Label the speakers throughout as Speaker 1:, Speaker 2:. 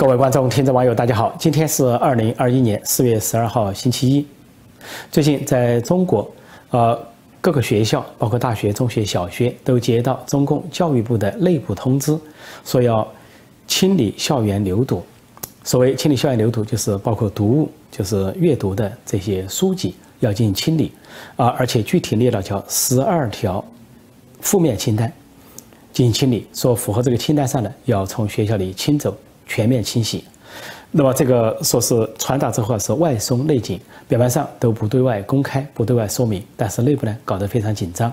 Speaker 1: 各位观众、听众、网友，大家好！今天是二零二一年四月十二号，星期一。最近在中国，呃，各个学校，包括大学、中学、小学，都接到中共教育部的内部通知，说要清理校园流毒。所谓清理校园流毒，就是包括读物，就是阅读的这些书籍要进行清理啊，而且具体列了叫十二条负面清单进行清理，说符合这个清单上的，要从学校里清走。全面清洗，那么这个说是传达之后是外松内紧，表面上都不对外公开、不对外说明，但是内部呢搞得非常紧张。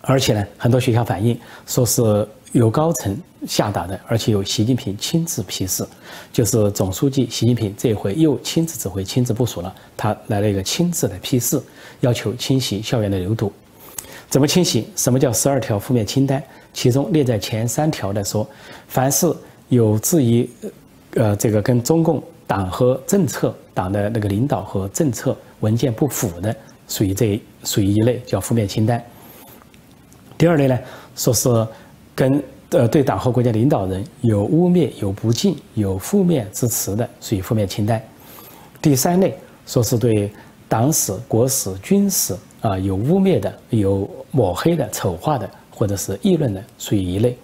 Speaker 1: 而且呢，很多学校反映说是有高层下达的，而且有习近平亲自批示，就是总书记习近平这回又亲自指挥、亲自部署了，他来了一个亲自的批示，要求清洗校园的流毒。怎么清洗？什么叫十二条负面清单？其中列在前三条的说，凡是。有质疑，呃，这个跟中共党和政策、党的那个领导和政策文件不符的，属于这属于一类叫负面清单。第二类呢，说是跟呃对党和国家领导人有污蔑、有不敬、有负面之词的，属于负面清单。第三类说是对党史、国史、军史啊有污蔑的、有抹黑的、丑化的，或者是议论的，属于一类，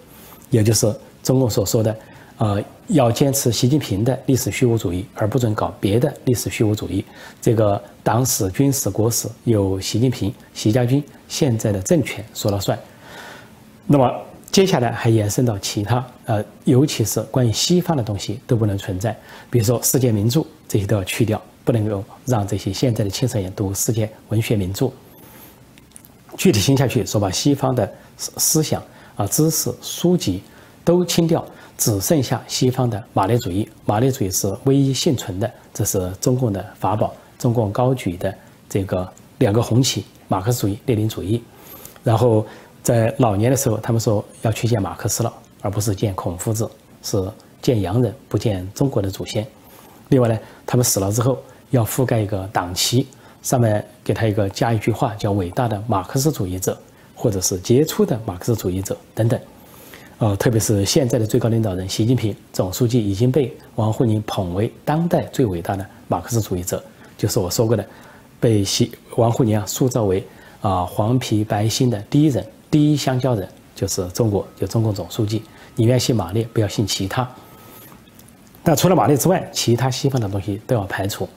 Speaker 1: 也就是中共所说的。呃，要坚持习近平的历史虚无主义，而不准搞别的历史虚无主义。这个党史、军史、国史由习近平、习家军现在的政权说了算。那么接下来还延伸到其他，呃，尤其是关于西方的东西都不能存在，比如说世界名著这些都要去掉，不能够让这些现在的青少年读世界文学名著。具体听下去，说把西方的思思想啊、知识、书籍都清掉。只剩下西方的马列主义，马列主义是唯一幸存的，这是中共的法宝。中共高举的这个两个红旗，马克思主义、列宁主义。然后在老年的时候，他们说要去见马克思了，而不是见孔夫子，是见洋人，不见中国的祖先。另外呢，他们死了之后要覆盖一个党旗，上面给他一个加一句话，叫“伟大的马克思主义者”或者是“杰出的马克思主义者”等等。呃，特别是现在的最高领导人习近平总书记已经被王沪宁捧为当代最伟大的马克思主义者，就是我说过的，被习王沪宁啊塑造为啊黄皮白心的第一人，第一香蕉人就是中国，就中共总书记。你愿信马列，不要信其他。那除了马列之外，其他西方的东西都要排除。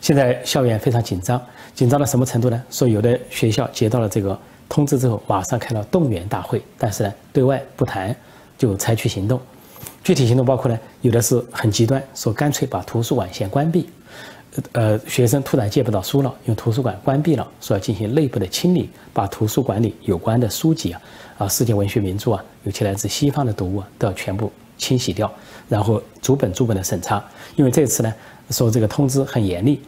Speaker 1: 现在校园非常紧张，紧张到什么程度呢？说有的学校接到了这个。通知之后，马上开了动员大会，但是呢，对外不谈，就采取行动。具体行动包括呢，有的是很极端，说干脆把图书馆先关闭。呃，学生突然借不到书了，用图书馆关闭了，说要进行内部的清理，把图书馆里有关的书籍啊，啊，世界文学名著啊，尤其来自西方的读物啊，都要全部清洗掉，然后逐本逐本的审查。因为这次呢，说这个通知很严厉。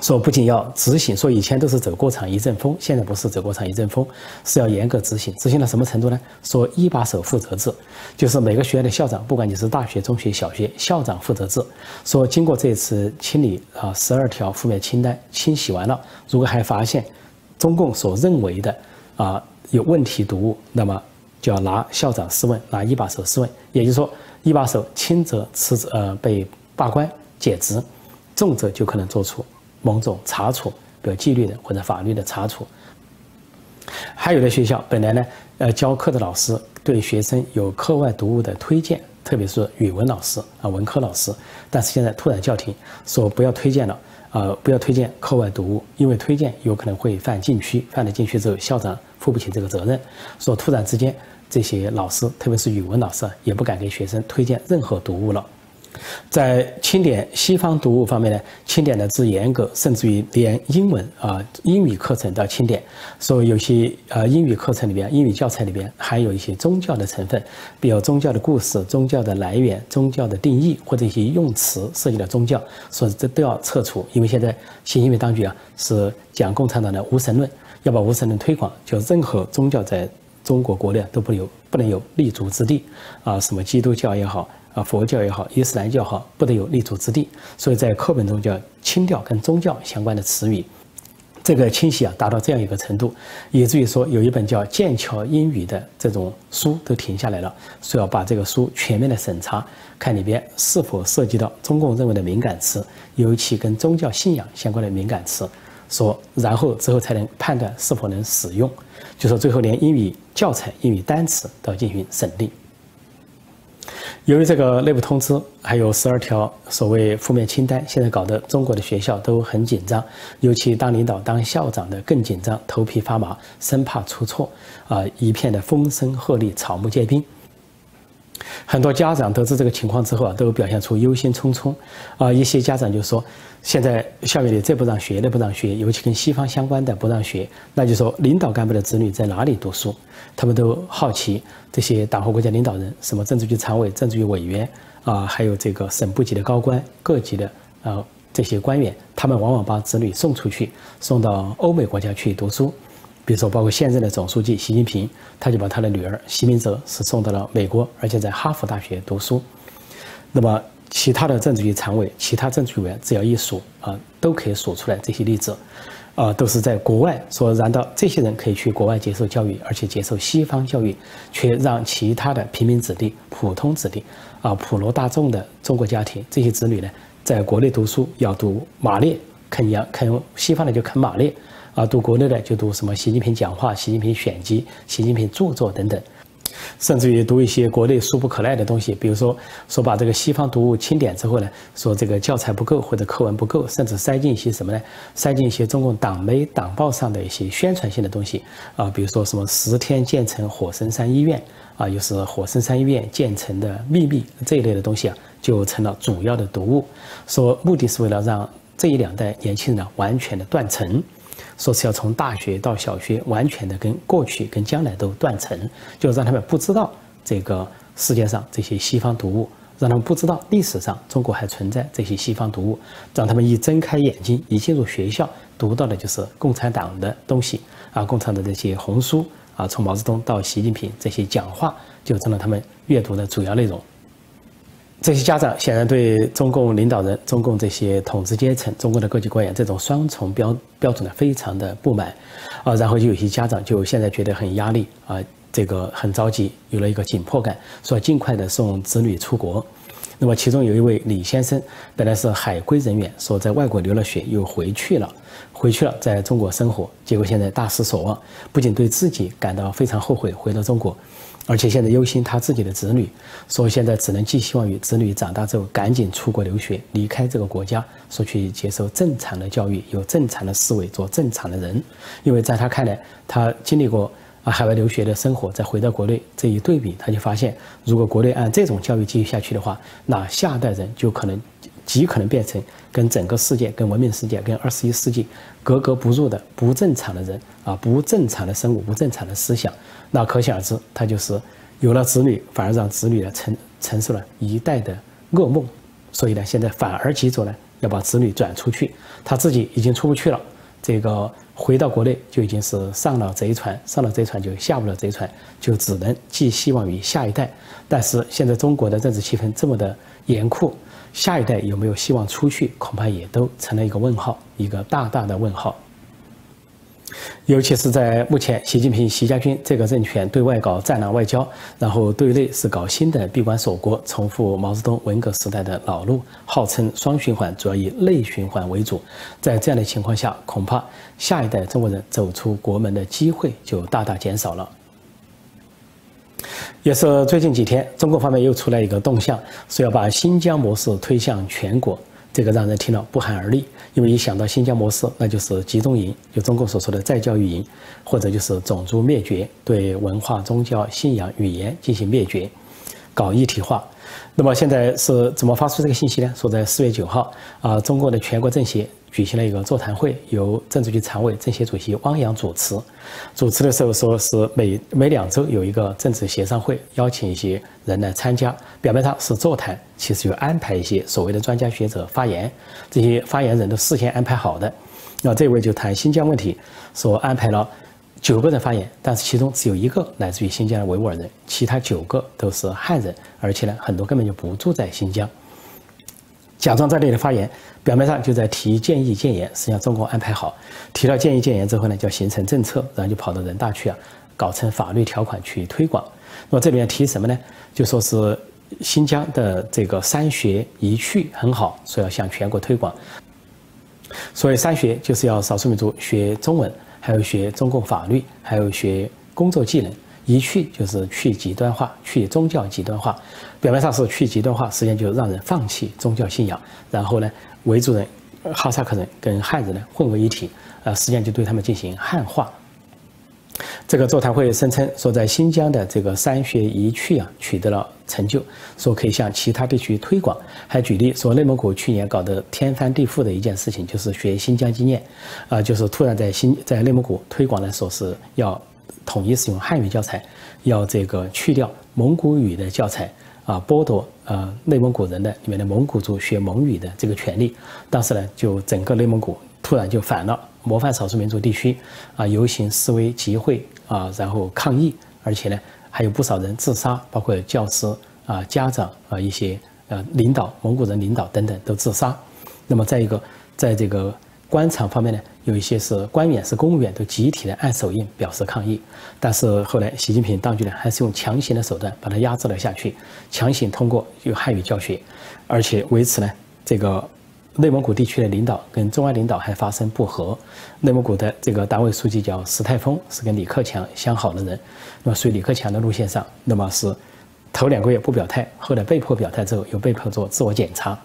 Speaker 1: 说不仅要执行，说以前都是走过场一阵风，现在不是走过场一阵风，是要严格执行。执行到什么程度呢？说一把手负责制，就是每个学校的校长，不管你是大学、中学、小学，校长负责制。说经过这次清理啊，十二条负面清单清洗完了，如果还发现中共所认为的啊有问题读物，那么就要拿校长试问，拿一把手试问。也就是说，一把手轻则辞职呃被罢官解职，重则就可能做出。某种查处，比如纪律的或者法律的查处。还有的学校本来呢，呃，教课的老师对学生有课外读物的推荐，特别是语文老师啊，文科老师。但是现在突然叫停，说不要推荐了，呃，不要推荐课外读物，因为推荐有可能会犯禁区，犯了禁区之后，校长负不起这个责任。说突然之间，这些老师，特别是语文老师，也不敢给学生推荐任何读物了。在清点西方读物方面呢，清点的之严格，甚至于连英文啊英语课程都要清点。所以有些呃英语课程里边、英语教材里边含有一些宗教的成分，比如宗教的故事、宗教的来源、宗教的定义或者一些用词涉及到宗教，所以这都要撤除。因为现在新英语当局啊是讲共产党的无神论，要把无神论推广，就任何宗教在中国国内都不有不能有立足之地啊，什么基督教也好。啊，佛教也好，伊斯兰教好，不得有立足之地。所以在课本中就要清掉跟宗教相关的词语。这个清晰啊，达到这样一个程度，以至于说有一本叫《剑桥英语》的这种书都停下来了，说要把这个书全面的审查，看里边是否涉及到中共认为的敏感词，尤其跟宗教信仰相关的敏感词，说然后之后才能判断是否能使用，就说最后连英语教材、英语单词都要进行审定。由于这个内部通知还有十二条所谓负面清单，现在搞得中国的学校都很紧张，尤其当领导、当校长的更紧张，头皮发麻，生怕出错，啊，一片的风声鹤唳，草木皆兵。很多家长得知这个情况之后啊，都表现出忧心忡忡，啊，一些家长就说，现在校园里这不让学，那不让学，尤其跟西方相关的不让学，那就说领导干部的子女在哪里读书？他们都好奇这些党和国家领导人，什么政治局常委、政治局委员啊，还有这个省部级的高官、各级的啊这些官员，他们往往把子女送出去，送到欧美国家去读书。比如说，包括现任的总书记习近平，他就把他的女儿习明泽是送到了美国，而且在哈佛大学读书。那么，其他的政治局常委、其他政治局委员，只要一数啊，都可以数出来这些例子，啊，都是在国外说，难道这些人可以去国外接受教育，而且接受西方教育，却让其他的平民子弟、普通子弟啊、普罗大众的中国家庭这些子女呢，在国内读书要读马列，啃洋啃西方的就啃马列。啊，读国内的就读什么习近平讲话、习近平选集、习近平著作等等，甚至于读一些国内俗不可耐的东西，比如说说把这个西方读物清点之后呢，说这个教材不够或者课文不够，甚至塞进一些什么呢？塞进一些中共党媒党报上的一些宣传性的东西啊，比如说什么十天建成火神山医院啊，又是火神山医院建成的秘密这一类的东西啊，就成了主要的读物，说目的是为了让这一两代年轻人呢完全的断层。说是要从大学到小学，完全的跟过去跟将来都断层，就让他们不知道这个世界上这些西方读物，让他们不知道历史上中国还存在这些西方读物，让他们一睁开眼睛，一进入学校，读到的就是共产党的东西啊，共产党的这些红书啊，从毛泽东到习近平这些讲话，就成了他们阅读的主要内容。这些家长显然对中共领导人、中共这些统治阶层、中国的各级官员这种双重标标准呢，非常的不满，啊，然后就有些家长就现在觉得很压力啊，这个很着急，有了一个紧迫感，说尽快的送子女出国。那么其中有一位李先生，本来是海归人员，说在外国留了学又回去了，回去了在中国生活，结果现在大失所望，不仅对自己感到非常后悔，回到中国。而且现在忧心他自己的子女，说现在只能寄希望于子女长大之后赶紧出国留学，离开这个国家，说去接受正常的教育，有正常的思维，做正常的人。因为在他看来，他经历过啊海外留学的生活，再回到国内这一对比，他就发现，如果国内按这种教育继续下去的话，那下一代人就可能极可能变成跟整个世界、跟文明世界、跟二十一世纪格格不入的不正常的人啊，不正常的生物，不正常的思想。那可想而知，他就是有了子女，反而让子女呢承承受了一代的噩梦，所以呢，现在反而急着呢要把子女转出去，他自己已经出不去了，这个回到国内就已经是上了贼船，上了贼船就下不了贼船，就只能寄希望于下一代。但是现在中国的政治气氛这么的严酷，下一代有没有希望出去，恐怕也都成了一个问号，一个大大的问号。尤其是在目前，习近平、习家军这个政权对外搞战狼外交，然后对内是搞新的闭关锁国，重复毛泽东文革时代的老路，号称双循环，主要以内循环为主。在这样的情况下，恐怕下一代中国人走出国门的机会就大大减少了。也是最近几天，中国方面又出来一个动向，说要把新疆模式推向全国。这个让人听了不寒而栗，因为一想到新疆模式，那就是集中营，就中共所说的再教育营，或者就是种族灭绝，对文化、宗教、信仰、语言进行灭绝，搞一体化。那么现在是怎么发出这个信息呢？说在四月九号啊，中国的全国政协。举行了一个座谈会，由政治局常委、政协主席汪洋主持。主持的时候说是每每两周有一个政治协商会，邀请一些人来参加。表面上是座谈，其实有安排一些所谓的专家学者发言。这些发言人都事先安排好的。那这位就谈新疆问题，说安排了九个人发言，但是其中只有一个来自于新疆的维吾尔人，其他九个都是汉人，而且呢很多根本就不住在新疆。假装这里发言，表面上就在提建议建言，实际上中共安排好，提到建议建言之后呢，就形成政策，然后就跑到人大去啊，搞成法律条款去推广。那么这里面提什么呢？就说是新疆的这个三学一去很好，说要向全国推广。所谓三学，就是要少数民族学中文，还有学中共法律，还有学工作技能。一去就是去极端化，去宗教极端化。表面上是去极端化，实际上就让人放弃宗教信仰。然后呢，维族人、哈萨克人跟汉人呢混为一体，呃，实际上就对他们进行汉化。这个座谈会声称说，在新疆的这个三学一去啊取得了成就，说可以向其他地区推广。还举例说，内蒙古去年搞得天翻地覆的一件事情，就是学新疆经验，啊，就是突然在新在内蒙古推广的说是要统一使用汉语教材，要这个去掉蒙古语的教材，啊，剥夺呃内蒙古人的里面的蒙古族学蒙语的这个权利。当时呢，就整个内蒙古突然就反了。模范少数民族地区，啊，游行示威集会啊，然后抗议，而且呢，还有不少人自杀，包括教师啊、家长啊、一些呃领导、蒙古人领导等等都自杀。那么再一个，在这个官场方面呢，有一些是官员、是公务员都集体的按手印表示抗议。但是后来习近平当局呢，还是用强行的手段把它压制了下去，强行通过用汉语教学，而且为此呢，这个。内蒙古地区的领导跟中央领导还发生不和，内蒙古的这个党委书记叫石泰峰，是跟李克强相好的人，那么随李克强的路线上，那么是头两个月不表态，后来被迫表态之后又被迫做自我检查，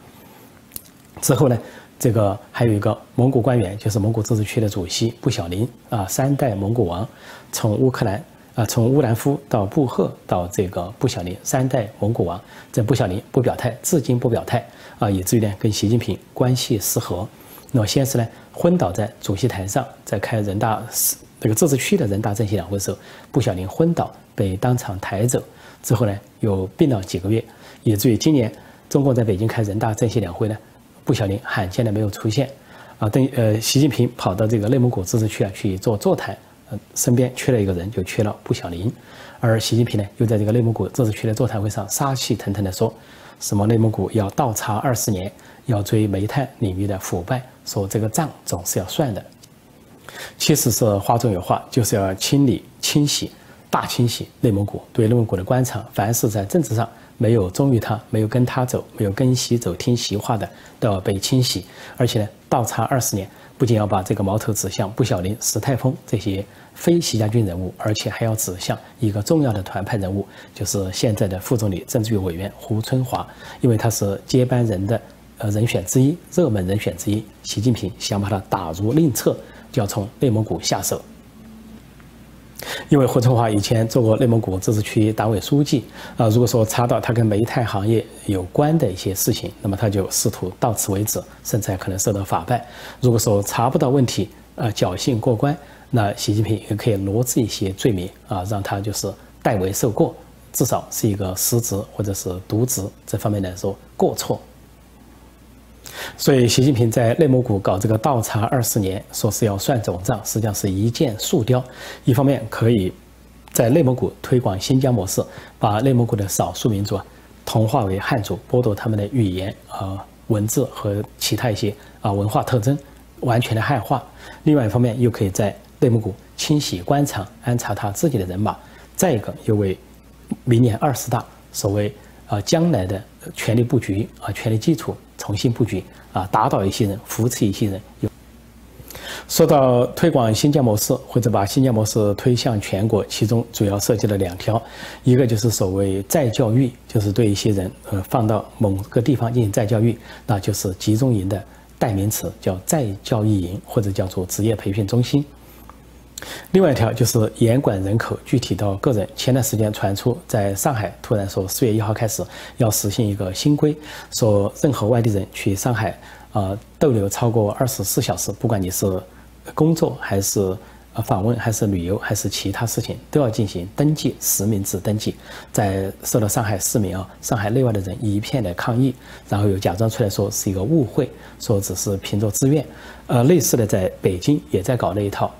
Speaker 1: 之后呢，这个还有一个蒙古官员，就是蒙古自治区的主席布小林啊，三代蒙古王，从乌克兰。啊，从乌兰夫到布赫到这个布小林，三代蒙古王，这布小林不表态，至今不表态啊，以至于呢跟习近平关系失和。那么先是呢昏倒在主席台上，在开人大这个自治区的人大政协两会的时候，布小林昏倒被当场抬走，之后呢又病了几个月，以至于今年中共在北京开人大政协两会呢，布小林罕见的没有出现，啊，等呃习近平跑到这个内蒙古自治区啊去做座谈。身边缺了一个人，就缺了布小林，而习近平呢，又在这个内蒙古自治区的座谈会上杀气腾腾的说，什么内蒙古要倒查二十年，要追煤炭领域的腐败，说这个账总是要算的。其实是话中有话，就是要清理、清洗、大清洗内蒙古，对内蒙古的官场，凡是在政治上没有忠于他、没有跟他走、没有跟习走、听习话的，都要被清洗，而且呢，倒查二十年。不仅要把这个矛头指向布小林、石泰峰这些非习家军人物，而且还要指向一个重要的团派人物，就是现在的副总理、政治局委员胡春华，因为他是接班人的呃人选之一、热门人选之一。习近平想把他打入另册，就要从内蒙古下手。因为胡春华以前做过内蒙古自治区党委书记啊，如果说查到他跟煤炭行业有关的一些事情，那么他就试图到此为止，甚至还可能受到法办。如果说查不到问题，啊，侥幸过关，那习近平也可以罗织一些罪名啊，让他就是代为受过，至少是一个失职或者是渎职这方面来说过错。所以，习近平在内蒙古搞这个倒查二十年，说是要算总账，实际上是一箭数雕。一方面可以在内蒙古推广新疆模式，把内蒙古的少数民族啊同化为汉族，剥夺他们的语言、啊文字和其他一些啊文化特征，完全的汉化；另外一方面，又可以在内蒙古清洗官场，安插他自己的人马；再一个，又为明年二十大所谓啊将来的权力布局啊权力基础。重新布局啊，打倒一些人，扶持一些人。有说到推广新疆模式，或者把新疆模式推向全国，其中主要涉及了两条，一个就是所谓再教育，就是对一些人呃放到某个地方进行再教育，那就是集中营的代名词，叫再教育营或者叫做职业培训中心。另外一条就是严管人口，具体到个人。前段时间传出，在上海突然说，四月一号开始要实行一个新规，说任何外地人去上海啊逗留超过二十四小时，不管你是工作还是访问，还是旅游，还是其他事情，都要进行登记，实名制登记。在受到上海市民啊、上海内外的人一片的抗议，然后又假装出来说是一个误会，说只是凭着自愿。呃，类似的在北京也在搞那一套。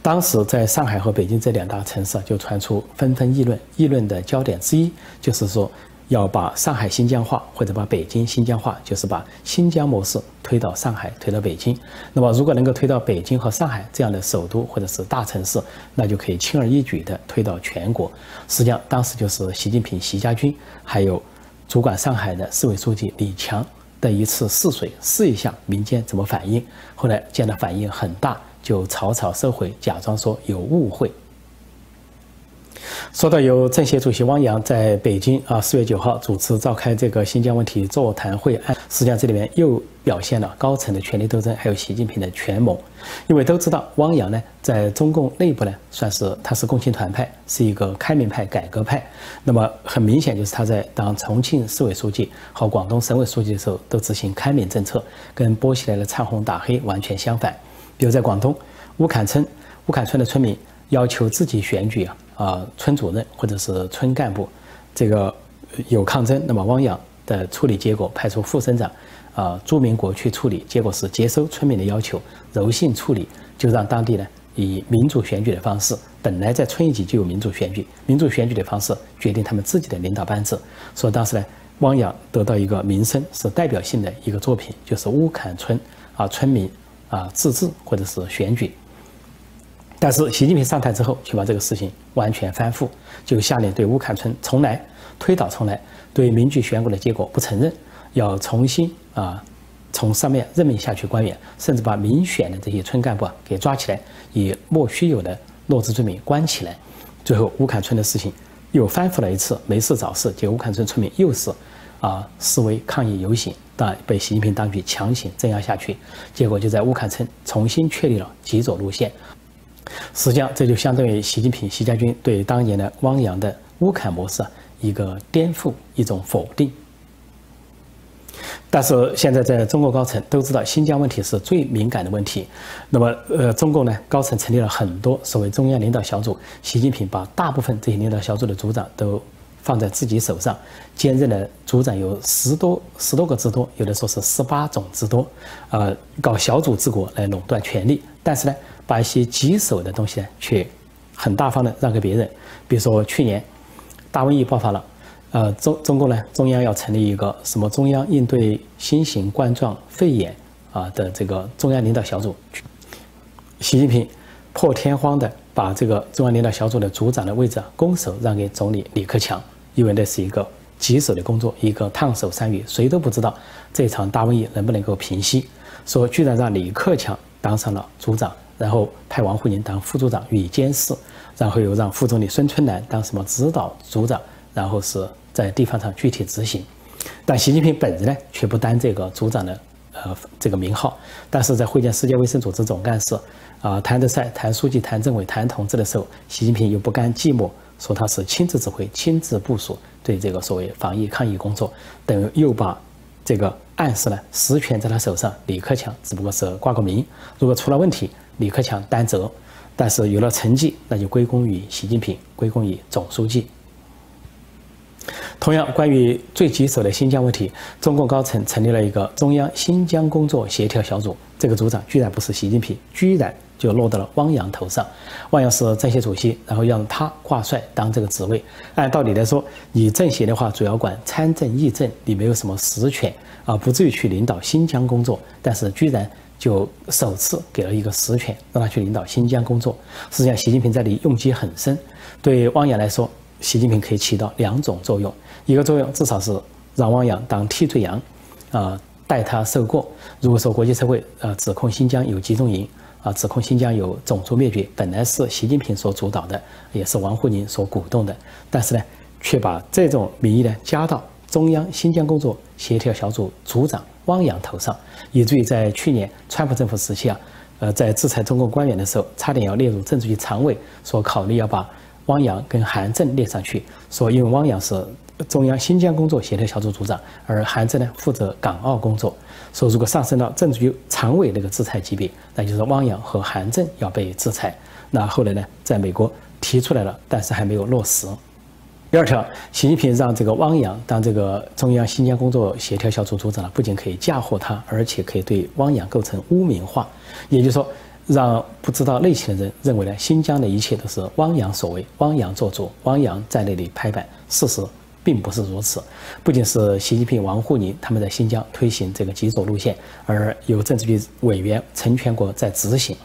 Speaker 1: 当时在上海和北京这两大城市就传出纷纷议论，议论的焦点之一就是说，要把上海新疆化或者把北京新疆化，就是把新疆模式推到上海、推到北京。那么，如果能够推到北京和上海这样的首都或者是大城市，那就可以轻而易举地推到全国。实际上，当时就是习近平、习家军还有主管上海的市委书记李强的一次试水，试一下民间怎么反应。后来见到反应很大，就草草收回，假装说有误会。说到由政协主席汪洋在北京啊四月九号主持召开这个新疆问题座谈会，实际上这里面又表现了高层的权力斗争，还有习近平的权谋。因为都知道汪洋呢在中共内部呢算是他是共青团派，是一个开明派、改革派。那么很明显就是他在当重庆市委书记和广东省委书记的时候都执行开明政策，跟波西来的唱红打黑完全相反。比如在广东乌坎村，乌坎村的村民要求自己选举啊。啊，村主任或者是村干部，这个有抗争，那么汪洋的处理结果派出副省长啊朱明国去处理，结果是接收村民的要求，柔性处理，就让当地呢以民主选举的方式，本来在村一级就有民主选举，民主选举的方式决定他们自己的领导班子。所以当时呢，汪洋得到一个名声是代表性的一个作品，就是乌坎村啊村民啊自治或者是选举。但是习近平上台之后，却把这个事情完全翻覆，就下令对乌坎村重来，推倒重来，对民举选举的结果不承认，要重新啊从上面任命下去官员，甚至把民选的这些村干部啊给抓起来，以莫须有的落职罪名关起来。最后乌坎村的事情又翻覆了一次，没事找事，结果乌坎村村民又是啊示威抗议游行，但被习近平当局强行镇压下去，结果就在乌坎村重新确立了极左路线。实际上，这就相当于习近平、习家军对当年的汪洋的乌坎模式一个颠覆、一种否定。但是现在在中国高层都知道新疆问题是最敏感的问题，那么呃，中共呢高层成立了很多所谓中央领导小组，习近平把大部分这些领导小组的组长都放在自己手上，兼任的组长有十多十多个之多，有的说是十八种之多，呃，搞小组治国来垄断权力，但是呢。把一些棘手的东西呢，却很大方的让给别人。比如说去年大瘟疫爆发了，呃，中中共呢，中央要成立一个什么中央应对新型冠状肺炎啊的这个中央领导小组。习近平破天荒的把这个中央领导小组的组长的位置拱手让给总理李克强，因为那是一个棘手的工作，一个烫手山芋，谁都不知道这场大瘟疫能不能够平息。说居然让李克强当上了组长。然后派王沪宁当副组长予以监视，然后又让副总理孙春兰当什么指导组长，然后是在地方上具体执行。但习近平本人呢，却不担这个组长的呃这个名号。但是在会见世界卫生组织总干事啊谭德赛、谭书记、谭政委、谭同志的时候，习近平又不甘寂寞，说他是亲自指挥、亲自部署对这个所谓防疫抗疫工作，等于又把这个暗示呢实权在他手上。李克强只不过是挂个名，如果出了问题。李克强担责，但是有了成绩，那就归功于习近平，归功于总书记。同样，关于最棘手的新疆问题，中共高层成立了一个中央新疆工作协调小组，这个组长居然不是习近平，居然就落到了汪洋头上。汪洋是政协主席，然后让他挂帅当这个职位。按道理来说，你政协的话主要管参政议政，你没有什么实权啊，不至于去领导新疆工作。但是居然。就首次给了一个实权，让他去领导新疆工作。实际上，习近平这里用机很深。对汪洋来说，习近平可以起到两种作用：一个作用至少是让汪洋当替罪羊，啊，代他受过。如果说国际社会呃指控新疆有集中营，啊，指控新疆有种族灭绝，本来是习近平所主导的，也是王沪宁所鼓动的，但是呢，却把这种名义呢加到中央新疆工作协调小组组长。汪洋头上，以至于在去年川普政府时期啊，呃，在制裁中共官员的时候，差点要列入政治局常委，说考虑要把汪洋跟韩正列上去，说因为汪洋是中央新疆工作协调小组组长，而韩正呢负责港澳工作，说如果上升到政治局常委那个制裁级别，那就是汪洋和韩正要被制裁。那后来呢，在美国提出来了，但是还没有落实。第二条，习近平让这个汪洋当这个中央新疆工作协调小组组长了，不仅可以嫁祸他，而且可以对汪洋构成污名化。也就是说，让不知道内情的人认为呢，新疆的一切都是汪洋所为，汪洋做主，汪洋在那里拍板。事实并不是如此。不仅是习近平、王沪宁他们在新疆推行这个极左路线，而有政治局委员陈全国在执行。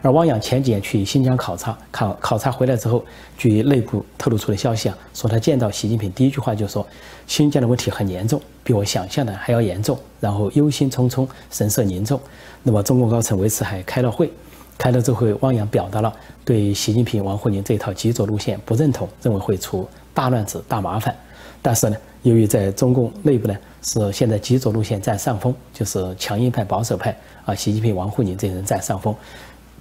Speaker 1: 而汪洋前几年去新疆考察，考考察回来之后，据内部透露出的消息啊，说他见到习近平第一句话就说：“新疆的问题很严重，比我想象的还要严重。”然后忧心忡忡，神色凝重。那么中共高层为此还开了会，开了之后，汪洋表达了对习近平、王沪宁这套极左路线不认同，认为会出大乱子、大麻烦。但是呢，由于在中共内部呢，是现在极左路线占上风，就是强硬派、保守派啊，习近平、王沪宁这些人占上风。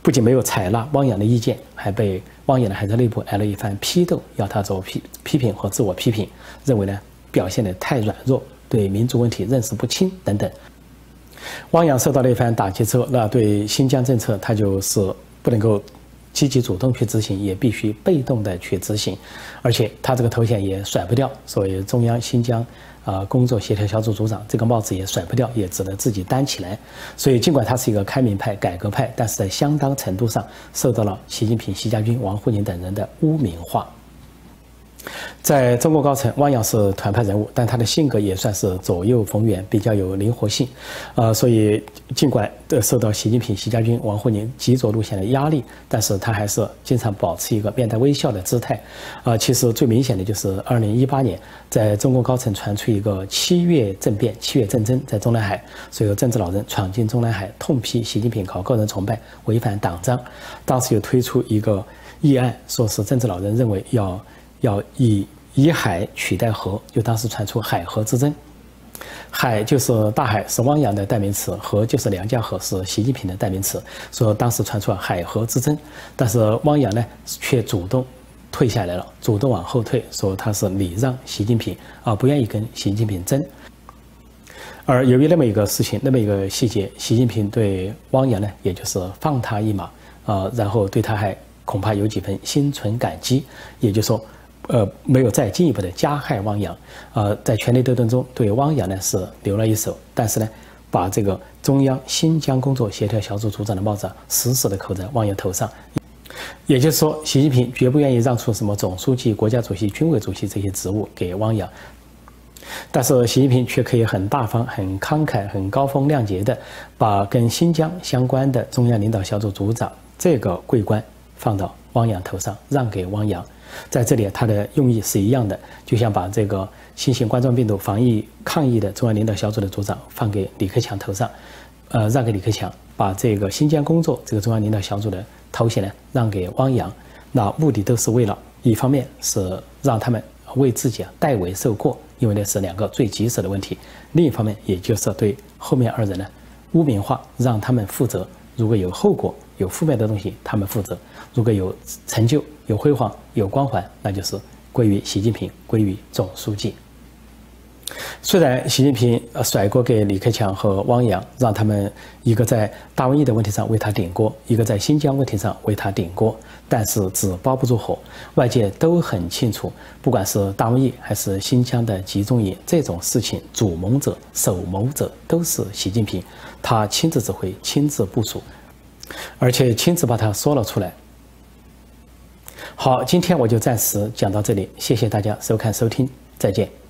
Speaker 1: 不仅没有采纳汪洋的意见，还被汪洋呢还在内部挨了一番批斗，要他做批批评和自我批评，认为呢表现的太软弱，对民族问题认识不清等等。汪洋受到了一番打击之后，那对新疆政策他就是不能够积极主动去执行，也必须被动的去执行，而且他这个头衔也甩不掉，所谓中央新疆。啊，工作协调小组组长这个帽子也甩不掉，也只能自己担起来。所以，尽管他是一个开明派、改革派，但是在相当程度上受到了习近平、习家军、王沪宁等人的污名化。在中国高层，汪洋是团派人物，但他的性格也算是左右逢源，比较有灵活性。呃，所以尽管受到习近平、习家军、王沪宁极左路线的压力，但是他还是经常保持一个面带微笑的姿态。啊，其实最明显的就是二零一八年，在中国高层传出一个七月政变、七月政争，在中南海，所有政治老人闯进中南海，痛批习近平搞个人崇拜，违反党章。当时又推出一个议案，说是政治老人认为要。要以以海取代河，就当时传出海河之争，海就是大海，是汪洋的代名词；河就是梁家河，是习近平的代名词。说当时传出海河之争，但是汪洋呢却主动退下来了，主动往后退，说他是礼让习近平，啊不愿意跟习近平争。而由于那么一个事情，那么一个细节，习近平对汪洋呢，也就是放他一马，啊，然后对他还恐怕有几分心存感激，也就是说。呃，没有再进一步的加害汪洋，呃，在权力斗争中对汪洋呢是留了一手，但是呢，把这个中央新疆工作协调小组组长的帽子死死的扣在汪洋头上。也就是说，习近平绝不愿意让出什么总书记、国家主席、军委主席这些职务给汪洋，但是习近平却可以很大方、很慷慨、很高风亮节的把跟新疆相关的中央领导小组组长这个桂冠放到汪洋头上，让给汪洋。在这里，他的用意是一样的，就像把这个新型冠状病毒防疫抗疫的中央领导小组的组长放给李克强头上，呃，让给李克强；把这个新疆工作这个中央领导小组的头衔呢，让给汪洋。那目的都是为了，一方面是让他们为自己啊代为受过，因为那是两个最棘手的问题；另一方面，也就是对后面二人呢污名化，让他们负责。如果有后果、有负面的东西，他们负责；如果有成就、有辉煌、有光环，那就是归于习近平，归于总书记。虽然习近平甩锅给李克强和汪洋，让他们一个在大瘟疫的问题上为他顶锅，一个在新疆问题上为他顶锅，但是纸包不住火。外界都很清楚，不管是大瘟疫还是新疆的集中营这种事情，主谋者、首谋者都是习近平，他亲自指挥、亲自部署，而且亲自把它说了出来。好，今天我就暂时讲到这里，谢谢大家收看收听，再见。